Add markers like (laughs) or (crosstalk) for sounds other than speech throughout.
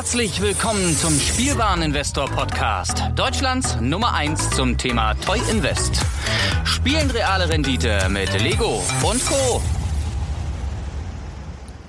Herzlich willkommen zum Spielwareninvestor Podcast. Deutschlands Nummer 1 zum Thema Toy Invest. Spielen reale Rendite mit Lego und Co.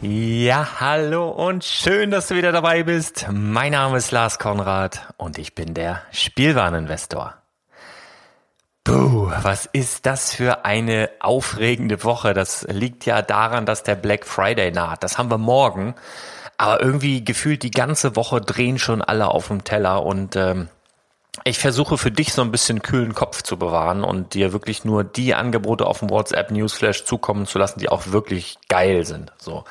Ja, hallo und schön, dass du wieder dabei bist. Mein Name ist Lars Konrad und ich bin der Spielwareninvestor. Puh, was ist das für eine aufregende Woche? Das liegt ja daran, dass der Black Friday naht. Das haben wir morgen. Aber irgendwie gefühlt die ganze Woche drehen schon alle auf dem Teller und ähm, ich versuche für dich so ein bisschen kühlen Kopf zu bewahren und dir wirklich nur die Angebote auf dem WhatsApp Newsflash zukommen zu lassen, die auch wirklich geil sind. So.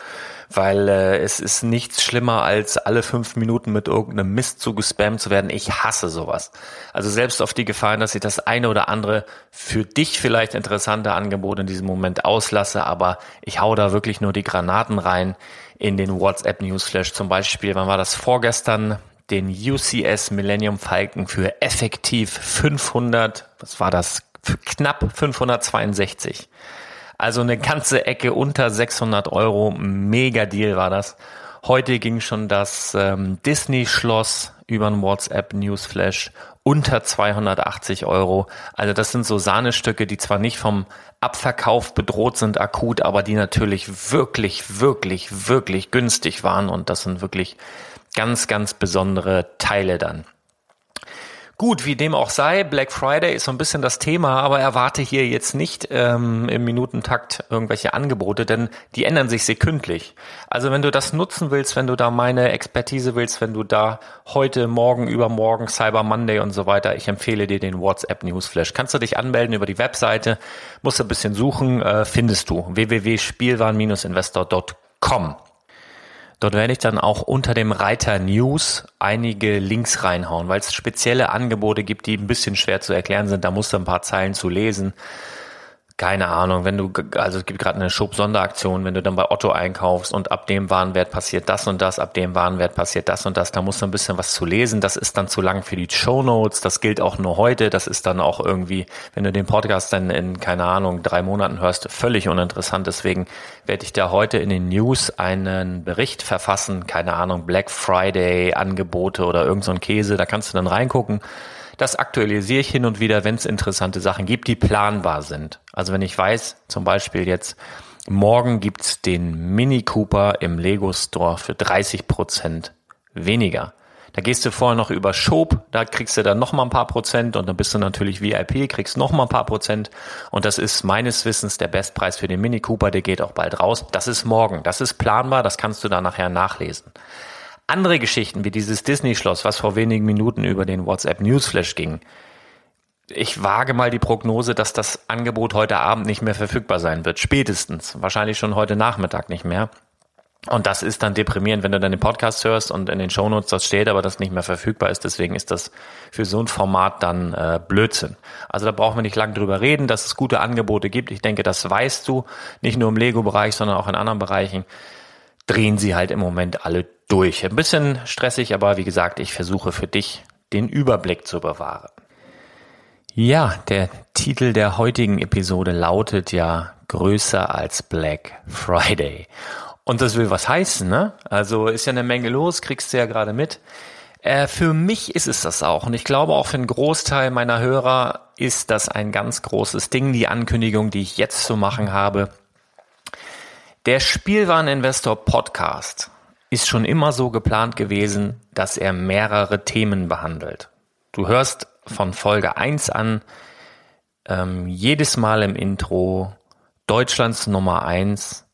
Weil äh, es ist nichts schlimmer, als alle fünf Minuten mit irgendeinem Mist zu gespammt zu werden. Ich hasse sowas. Also selbst auf die Gefahr, dass ich das eine oder andere für dich vielleicht interessante Angebot in diesem Moment auslasse, aber ich hau da wirklich nur die Granaten rein in den WhatsApp Newsflash. Zum Beispiel, wann war das vorgestern? Den UCS Millennium Falcon für effektiv 500, was war das? Für knapp 562. Also eine ganze Ecke unter 600 Euro. Mega Deal war das. Heute ging schon das ähm, Disney-Schloss über ein WhatsApp Newsflash unter 280 Euro. Also das sind so Sahnestücke, die zwar nicht vom Abverkauf bedroht sind akut, aber die natürlich wirklich, wirklich, wirklich günstig waren und das sind wirklich ganz, ganz besondere Teile dann. Gut, wie dem auch sei, Black Friday ist so ein bisschen das Thema, aber erwarte hier jetzt nicht ähm, im Minutentakt irgendwelche Angebote, denn die ändern sich sekündlich. Also wenn du das nutzen willst, wenn du da meine Expertise willst, wenn du da heute, morgen, übermorgen, Cyber Monday und so weiter, ich empfehle dir den WhatsApp Newsflash. Kannst du dich anmelden über die Webseite, musst du ein bisschen suchen, äh, findest du www.spielwaren-investor.com. Dort werde ich dann auch unter dem Reiter News einige Links reinhauen, weil es spezielle Angebote gibt, die ein bisschen schwer zu erklären sind. Da musst du ein paar Zeilen zu lesen keine Ahnung, wenn du, also es gibt gerade eine Schub-Sonderaktion, wenn du dann bei Otto einkaufst und ab dem Warenwert passiert das und das, ab dem Warenwert passiert das und das, da musst du ein bisschen was zu lesen. Das ist dann zu lang für die Show Notes. Das gilt auch nur heute. Das ist dann auch irgendwie, wenn du den Podcast dann in, keine Ahnung, drei Monaten hörst, völlig uninteressant. Deswegen werde ich da heute in den News einen Bericht verfassen. Keine Ahnung, Black Friday Angebote oder irgend so ein Käse. Da kannst du dann reingucken das aktualisiere ich hin und wieder, wenn es interessante Sachen gibt, die planbar sind. Also wenn ich weiß, zum Beispiel jetzt, morgen gibt's den Mini Cooper im Lego Store für 30 Prozent weniger. Da gehst du vorher noch über Schob, da kriegst du dann noch mal ein paar Prozent und dann bist du natürlich VIP, kriegst noch mal ein paar Prozent und das ist meines Wissens der Bestpreis für den Mini Cooper, der geht auch bald raus. Das ist morgen, das ist planbar, das kannst du dann nachher nachlesen. Andere Geschichten wie dieses Disney-Schloss, was vor wenigen Minuten über den WhatsApp Newsflash ging. Ich wage mal die Prognose, dass das Angebot heute Abend nicht mehr verfügbar sein wird. Spätestens. Wahrscheinlich schon heute Nachmittag nicht mehr. Und das ist dann deprimierend, wenn du dann den Podcast hörst und in den Shownotes das steht, aber das nicht mehr verfügbar ist. Deswegen ist das für so ein Format dann äh, Blödsinn. Also da brauchen wir nicht lange drüber reden, dass es gute Angebote gibt. Ich denke, das weißt du, nicht nur im Lego-Bereich, sondern auch in anderen Bereichen drehen sie halt im Moment alle durch. Ein bisschen stressig, aber wie gesagt, ich versuche für dich den Überblick zu bewahren. Ja, der Titel der heutigen Episode lautet ja größer als Black Friday. Und das will was heißen, ne? Also ist ja eine Menge los, kriegst du ja gerade mit. Äh, für mich ist es das auch. Und ich glaube auch für einen Großteil meiner Hörer ist das ein ganz großes Ding, die Ankündigung, die ich jetzt zu machen habe. Der Spielwareninvestor Podcast ist schon immer so geplant gewesen, dass er mehrere Themen behandelt. Du hörst von Folge 1 an ähm, jedes Mal im Intro Deutschlands Nummer 1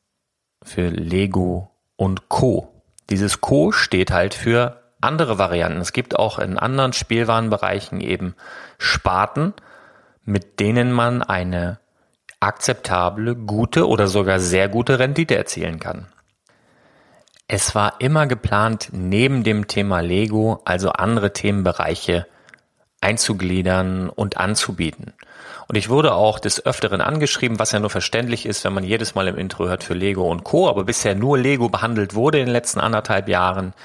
für Lego und Co. Dieses Co steht halt für andere Varianten. Es gibt auch in anderen Spielwarenbereichen eben Sparten, mit denen man eine akzeptable, gute oder sogar sehr gute Rendite erzielen kann. Es war immer geplant, neben dem Thema Lego also andere Themenbereiche einzugliedern und anzubieten. Und ich wurde auch des Öfteren angeschrieben, was ja nur verständlich ist, wenn man jedes Mal im Intro hört für Lego und Co., aber bisher nur Lego behandelt wurde in den letzten anderthalb Jahren.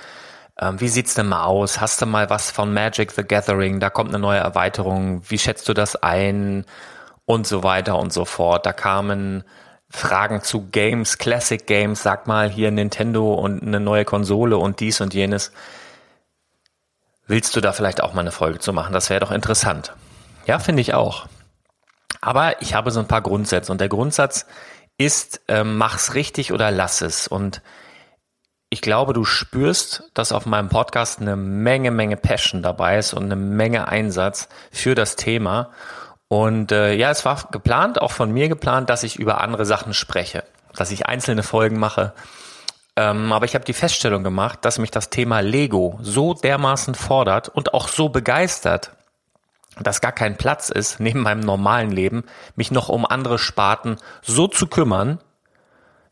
Ähm, wie sieht's denn mal aus? Hast du mal was von Magic the Gathering? Da kommt eine neue Erweiterung. Wie schätzt du das ein? und so weiter und so fort. Da kamen Fragen zu Games, Classic Games, sag mal hier Nintendo und eine neue Konsole und dies und jenes. Willst du da vielleicht auch mal eine Folge zu machen? Das wäre doch interessant. Ja, finde ich auch. Aber ich habe so ein paar Grundsätze und der Grundsatz ist, äh, mach's richtig oder lass es. Und ich glaube, du spürst, dass auf meinem Podcast eine Menge, Menge Passion dabei ist und eine Menge Einsatz für das Thema. Und äh, ja, es war geplant, auch von mir geplant, dass ich über andere Sachen spreche, dass ich einzelne Folgen mache. Ähm, aber ich habe die Feststellung gemacht, dass mich das Thema Lego so dermaßen fordert und auch so begeistert, dass gar kein Platz ist, neben meinem normalen Leben, mich noch um andere Sparten so zu kümmern,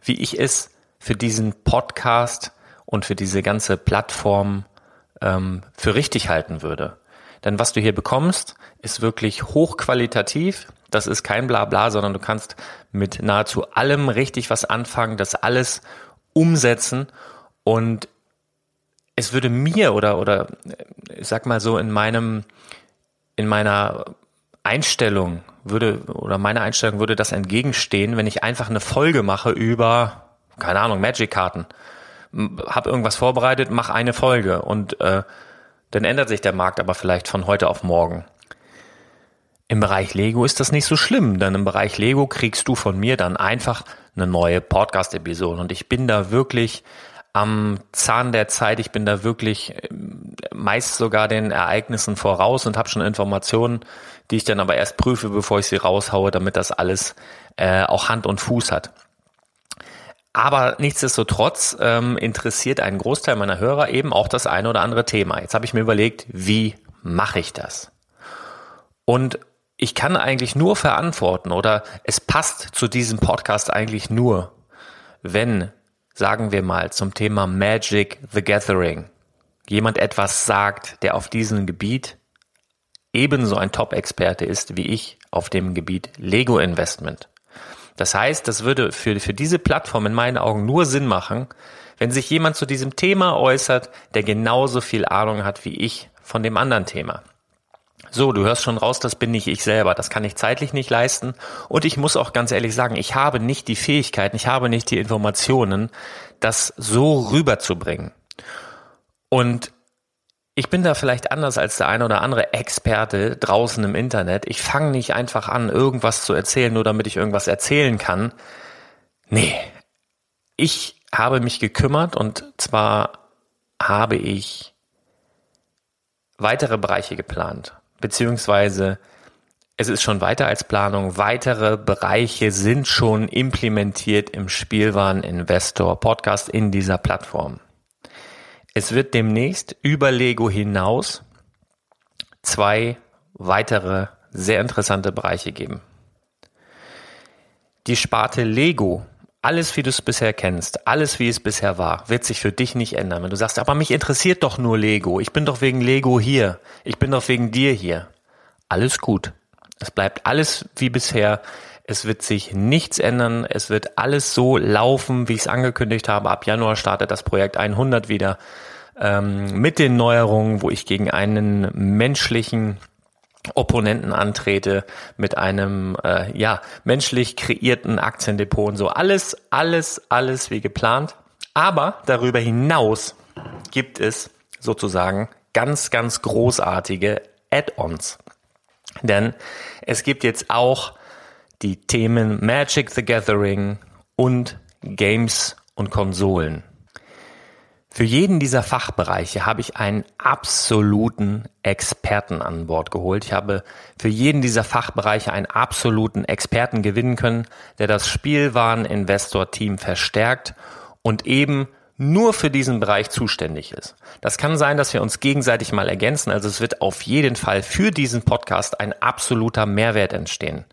wie ich es für diesen Podcast und für diese ganze Plattform ähm, für richtig halten würde. Denn was du hier bekommst, ist wirklich hochqualitativ. Das ist kein Blabla, sondern du kannst mit nahezu allem richtig was anfangen, das alles umsetzen. Und es würde mir oder oder ich sag mal so in meinem in meiner Einstellung würde oder meine Einstellung würde das entgegenstehen, wenn ich einfach eine Folge mache über keine Ahnung Magic-Karten, hab irgendwas vorbereitet, mach eine Folge. Und äh, dann ändert sich der Markt aber vielleicht von heute auf morgen. Im Bereich Lego ist das nicht so schlimm, denn im Bereich Lego kriegst du von mir dann einfach eine neue Podcast-Episode und ich bin da wirklich am Zahn der Zeit. Ich bin da wirklich ähm, meist sogar den Ereignissen voraus und habe schon Informationen, die ich dann aber erst prüfe, bevor ich sie raushaue, damit das alles äh, auch Hand und Fuß hat. Aber nichtsdestotrotz ähm, interessiert einen Großteil meiner Hörer eben auch das eine oder andere Thema. Jetzt habe ich mir überlegt, wie mache ich das? Und ich kann eigentlich nur verantworten oder es passt zu diesem Podcast eigentlich nur, wenn sagen wir mal, zum Thema Magic the Gathering jemand etwas sagt, der auf diesem Gebiet ebenso ein Top-Experte ist wie ich auf dem Gebiet Lego Investment. Das heißt, das würde für, für diese Plattform in meinen Augen nur Sinn machen, wenn sich jemand zu diesem Thema äußert, der genauso viel Ahnung hat wie ich von dem anderen Thema. So, du hörst schon raus, das bin nicht ich selber. Das kann ich zeitlich nicht leisten. Und ich muss auch ganz ehrlich sagen, ich habe nicht die Fähigkeiten, ich habe nicht die Informationen, das so rüberzubringen. Und ich bin da vielleicht anders als der eine oder andere Experte draußen im Internet. Ich fange nicht einfach an, irgendwas zu erzählen, nur damit ich irgendwas erzählen kann. Nee, ich habe mich gekümmert und zwar habe ich weitere Bereiche geplant beziehungsweise es ist schon weiter als Planung. Weitere Bereiche sind schon implementiert im Spielwareninvestor Podcast in dieser Plattform. Es wird demnächst über Lego hinaus zwei weitere sehr interessante Bereiche geben. Die Sparte Lego, alles wie du es bisher kennst, alles wie es bisher war, wird sich für dich nicht ändern. Wenn du sagst, aber mich interessiert doch nur Lego, ich bin doch wegen Lego hier, ich bin doch wegen dir hier alles gut. Es bleibt alles wie bisher. Es wird sich nichts ändern. Es wird alles so laufen, wie ich es angekündigt habe. Ab Januar startet das Projekt 100 wieder ähm, mit den Neuerungen, wo ich gegen einen menschlichen Opponenten antrete mit einem äh, ja menschlich kreierten Aktiendepot und so alles alles alles wie geplant. Aber darüber hinaus gibt es sozusagen ganz ganz großartige Add-ons. Denn es gibt jetzt auch die Themen Magic the Gathering und Games und Konsolen. Für jeden dieser Fachbereiche habe ich einen absoluten Experten an Bord geholt. Ich habe für jeden dieser Fachbereiche einen absoluten Experten gewinnen können, der das Spielwaren-Investor-Team verstärkt und eben nur für diesen Bereich zuständig ist. Das kann sein, dass wir uns gegenseitig mal ergänzen. Also es wird auf jeden Fall für diesen Podcast ein absoluter Mehrwert entstehen.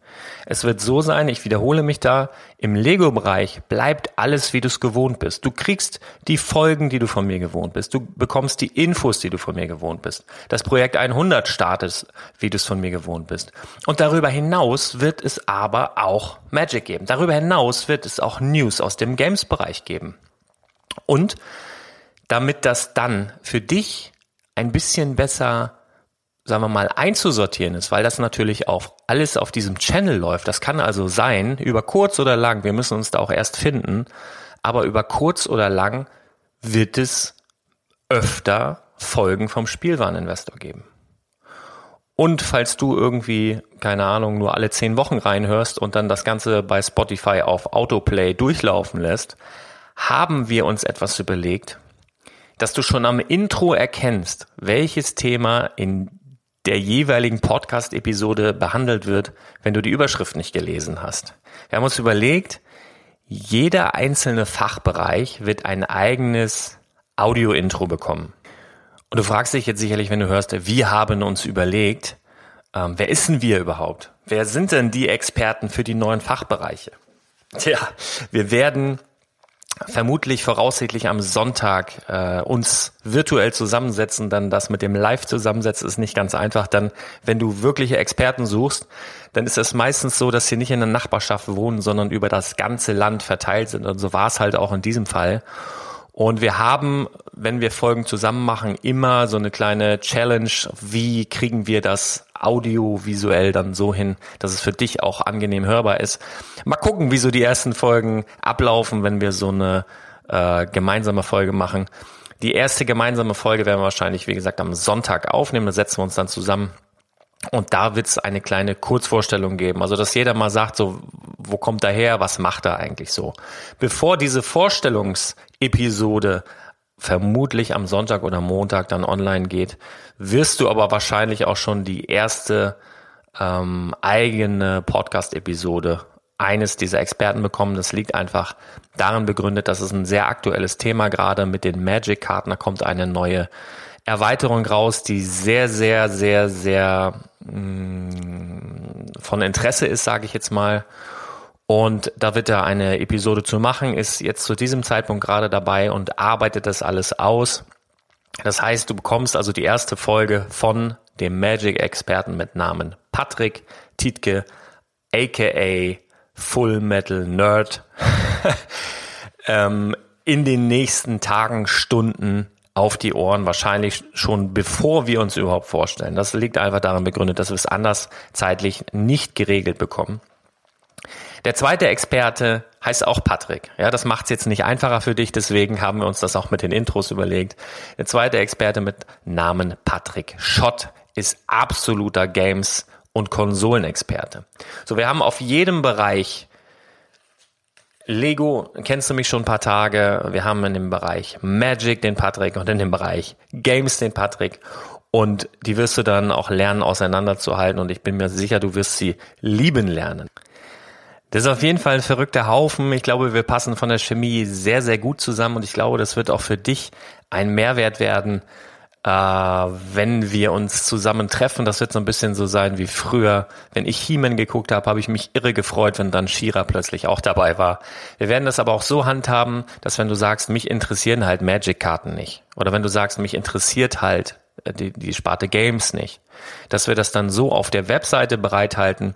Es wird so sein, ich wiederhole mich da, im Lego-Bereich bleibt alles, wie du es gewohnt bist. Du kriegst die Folgen, die du von mir gewohnt bist. Du bekommst die Infos, die du von mir gewohnt bist. Das Projekt 100 startet, wie du es von mir gewohnt bist. Und darüber hinaus wird es aber auch Magic geben. Darüber hinaus wird es auch News aus dem Games-Bereich geben. Und damit das dann für dich ein bisschen besser, sagen wir mal, einzusortieren ist, weil das natürlich auch alles auf diesem Channel läuft. Das kann also sein, über kurz oder lang, wir müssen uns da auch erst finden, aber über kurz oder lang wird es öfter Folgen vom Spielwareninvestor geben. Und falls du irgendwie, keine Ahnung, nur alle zehn Wochen reinhörst und dann das Ganze bei Spotify auf Autoplay durchlaufen lässt, haben wir uns etwas überlegt, dass du schon am Intro erkennst, welches Thema in der jeweiligen Podcast-Episode behandelt wird, wenn du die Überschrift nicht gelesen hast. Wir haben uns überlegt, jeder einzelne Fachbereich wird ein eigenes Audio-Intro bekommen. Und du fragst dich jetzt sicherlich, wenn du hörst, wir haben uns überlegt, ähm, wer ist denn wir überhaupt? Wer sind denn die Experten für die neuen Fachbereiche? Tja, wir werden vermutlich voraussichtlich am Sonntag äh, uns virtuell zusammensetzen, dann das mit dem Live zusammensetzen ist nicht ganz einfach. Dann, wenn du wirkliche Experten suchst, dann ist es meistens so, dass sie nicht in der Nachbarschaft wohnen, sondern über das ganze Land verteilt sind. Und so war es halt auch in diesem Fall. Und wir haben, wenn wir Folgen zusammen machen, immer so eine kleine Challenge. Wie kriegen wir das audiovisuell dann so hin, dass es für dich auch angenehm hörbar ist? Mal gucken, wie so die ersten Folgen ablaufen, wenn wir so eine äh, gemeinsame Folge machen. Die erste gemeinsame Folge werden wir wahrscheinlich, wie gesagt, am Sonntag aufnehmen. Da setzen wir uns dann zusammen und da wird es eine kleine Kurzvorstellung geben. Also, dass jeder mal sagt, so, wo kommt er her, was macht er eigentlich so? Bevor diese Vorstellungsepisode vermutlich am Sonntag oder Montag dann online geht, wirst du aber wahrscheinlich auch schon die erste ähm, eigene Podcast-Episode eines dieser Experten bekommen. Das liegt einfach darin begründet, dass es ein sehr aktuelles Thema gerade mit den Magic-Karten. Da kommt eine neue Erweiterung raus, die sehr, sehr, sehr, sehr mh, mm, von Interesse ist, sage ich jetzt mal. Und da wird er eine Episode zu machen, ist jetzt zu diesem Zeitpunkt gerade dabei und arbeitet das alles aus. Das heißt, du bekommst also die erste Folge von dem Magic-Experten mit Namen Patrick Tietke, aka Full Metal Nerd, (laughs) ähm, in den nächsten Tagen, Stunden auf die Ohren, wahrscheinlich schon bevor wir uns überhaupt vorstellen. Das liegt einfach daran begründet, dass wir es anders zeitlich nicht geregelt bekommen. Der zweite Experte heißt auch Patrick. Ja, das macht es jetzt nicht einfacher für dich, deswegen haben wir uns das auch mit den Intros überlegt. Der zweite Experte mit Namen Patrick Schott ist absoluter Games- und Konsolenexperte. So, wir haben auf jedem Bereich Lego kennst du mich schon ein paar Tage. Wir haben in dem Bereich Magic den Patrick und in dem Bereich Games den Patrick. Und die wirst du dann auch lernen, auseinanderzuhalten. Und ich bin mir sicher, du wirst sie lieben lernen. Das ist auf jeden Fall ein verrückter Haufen. Ich glaube, wir passen von der Chemie sehr, sehr gut zusammen. Und ich glaube, das wird auch für dich ein Mehrwert werden, äh, wenn wir uns zusammen treffen. Das wird so ein bisschen so sein wie früher. Wenn ich He-Man geguckt habe, habe ich mich irre gefreut, wenn dann Shira plötzlich auch dabei war. Wir werden das aber auch so handhaben, dass wenn du sagst, mich interessieren halt Magic-Karten nicht. Oder wenn du sagst, mich interessiert halt äh, die, die Sparte Games nicht. Dass wir das dann so auf der Webseite bereithalten,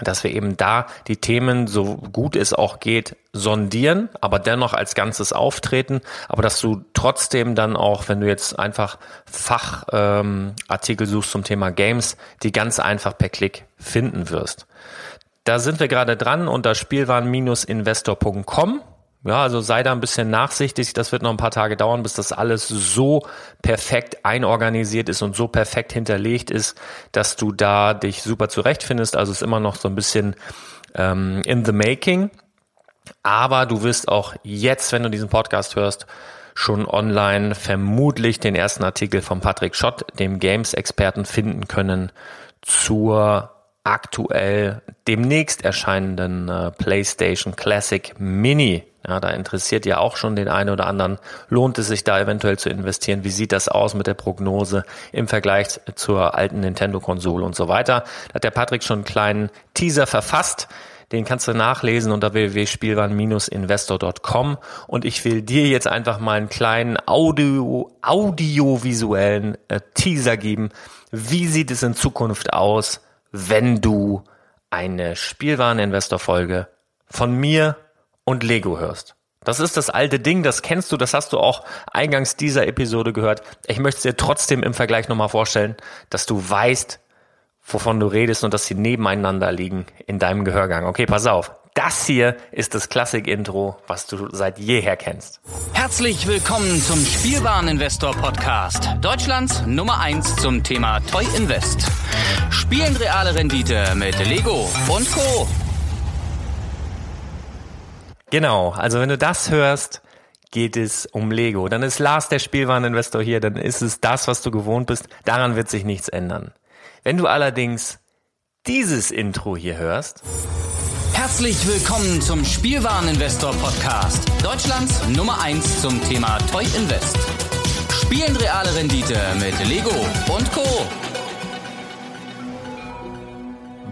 dass wir eben da die Themen, so gut es auch geht, sondieren, aber dennoch als Ganzes auftreten, aber dass du trotzdem dann auch, wenn du jetzt einfach Fachartikel ähm, suchst zum Thema Games, die ganz einfach per Klick finden wirst. Da sind wir gerade dran unter spielwaren-investor.com ja, also sei da ein bisschen nachsichtig. Das wird noch ein paar Tage dauern, bis das alles so perfekt einorganisiert ist und so perfekt hinterlegt ist, dass du da dich super zurechtfindest. Also ist immer noch so ein bisschen ähm, in the making. Aber du wirst auch jetzt, wenn du diesen Podcast hörst, schon online vermutlich den ersten Artikel von Patrick Schott, dem Games-Experten, finden können zur aktuell demnächst erscheinenden äh, PlayStation Classic Mini. Ja, da interessiert ja auch schon den einen oder anderen. Lohnt es sich da eventuell zu investieren? Wie sieht das aus mit der Prognose im Vergleich zur alten Nintendo-Konsole und so weiter? Da hat der Patrick schon einen kleinen Teaser verfasst. Den kannst du nachlesen unter www.spielwaren-investor.com und ich will dir jetzt einfach mal einen kleinen Audio, audiovisuellen äh, Teaser geben. Wie sieht es in Zukunft aus, wenn du eine Spielwareninvestor-Folge von mir und Lego hörst. Das ist das alte Ding, das kennst du, das hast du auch eingangs dieser Episode gehört. Ich möchte es dir trotzdem im Vergleich nochmal vorstellen, dass du weißt, wovon du redest und dass sie nebeneinander liegen in deinem Gehörgang. Okay, pass auf. Das hier ist das Klassik-Intro, was du seit jeher kennst. Herzlich willkommen zum Spielwareninvestor Podcast. Deutschlands Nummer 1 zum Thema Toy Invest. Spielen reale Rendite mit Lego und Co. Genau, also wenn du das hörst, geht es um Lego. Dann ist Lars der Spielwareninvestor hier, dann ist es das, was du gewohnt bist. Daran wird sich nichts ändern. Wenn du allerdings dieses Intro hier hörst, Herzlich willkommen zum Spielwareninvestor Podcast. Deutschlands Nummer 1 zum Thema Toy Invest. Spielen reale Rendite mit Lego und Co.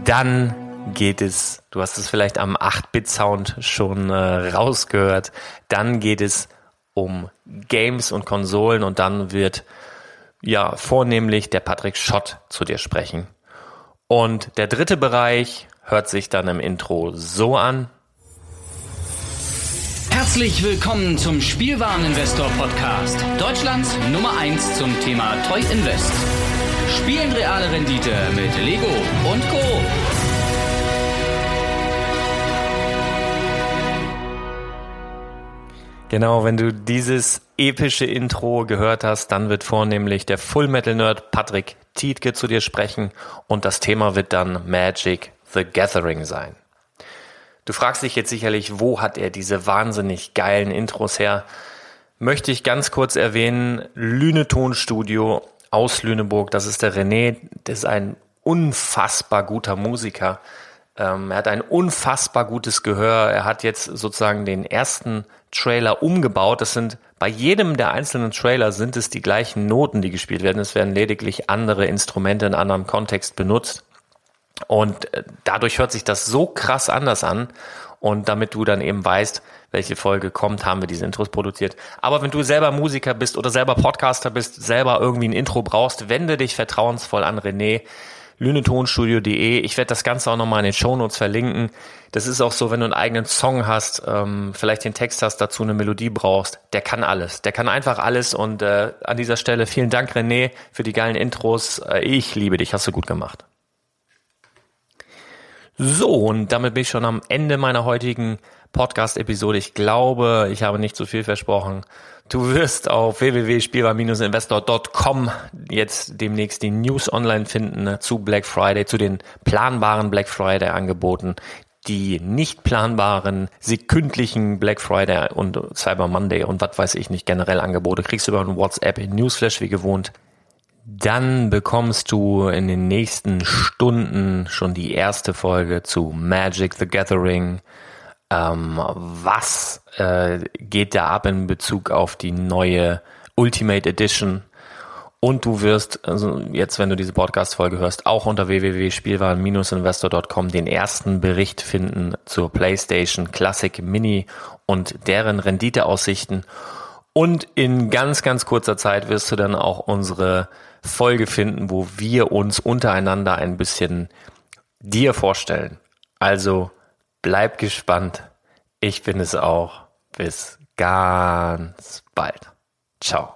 dann geht es, du hast es vielleicht am 8-Bit-Sound schon äh, rausgehört, dann geht es um Games und Konsolen und dann wird ja vornehmlich der Patrick Schott zu dir sprechen. Und der dritte Bereich hört sich dann im Intro so an. Herzlich willkommen zum Spielwareninvestor Podcast. Deutschlands Nummer 1 zum Thema Toy Invest. Spielen reale Rendite mit Lego und Co. Genau, wenn du dieses epische Intro gehört hast, dann wird vornehmlich der Full Metal Nerd Patrick Tietke zu dir sprechen und das Thema wird dann Magic the Gathering sein. Du fragst dich jetzt sicherlich, wo hat er diese wahnsinnig geilen Intros her? Möchte ich ganz kurz erwähnen, Lüne Tonstudio aus Lüneburg, das ist der René, das ist ein unfassbar guter Musiker. Ähm, er hat ein unfassbar gutes Gehör. Er hat jetzt sozusagen den ersten Trailer umgebaut. Das sind bei jedem der einzelnen Trailer sind es die gleichen Noten, die gespielt werden. Es werden lediglich andere Instrumente in anderem Kontext benutzt. Und äh, dadurch hört sich das so krass anders an. Und damit du dann eben weißt, welche Folge kommt, haben wir diese Intros produziert. Aber wenn du selber Musiker bist oder selber Podcaster bist, selber irgendwie ein Intro brauchst, wende dich vertrauensvoll an René lünetonstudio.de. Ich werde das Ganze auch nochmal in den Shownotes verlinken. Das ist auch so, wenn du einen eigenen Song hast, ähm, vielleicht den Text hast, dazu eine Melodie brauchst, der kann alles. Der kann einfach alles und äh, an dieser Stelle vielen Dank, René, für die geilen Intros. Äh, ich liebe dich, hast du gut gemacht. So, und damit bin ich schon am Ende meiner heutigen Podcast-Episode. Ich glaube, ich habe nicht zu viel versprochen. Du wirst auf www.spielbar-investor.com jetzt demnächst die News online finden zu Black Friday, zu den planbaren Black Friday Angeboten, die nicht planbaren sekündlichen Black Friday und Cyber Monday und was weiß ich nicht generell Angebote kriegst du über einen WhatsApp in Newsflash wie gewohnt. Dann bekommst du in den nächsten Stunden schon die erste Folge zu Magic the Gathering. Ähm, was äh, geht da ab in Bezug auf die neue Ultimate Edition? Und du wirst, also jetzt, wenn du diese Podcast-Folge hörst, auch unter www.spielwaren-investor.com den ersten Bericht finden zur PlayStation Classic Mini und deren Renditeaussichten. Und in ganz, ganz kurzer Zeit wirst du dann auch unsere Folge finden, wo wir uns untereinander ein bisschen dir vorstellen. Also bleib gespannt. Ich bin es auch. Bis ganz bald. Ciao.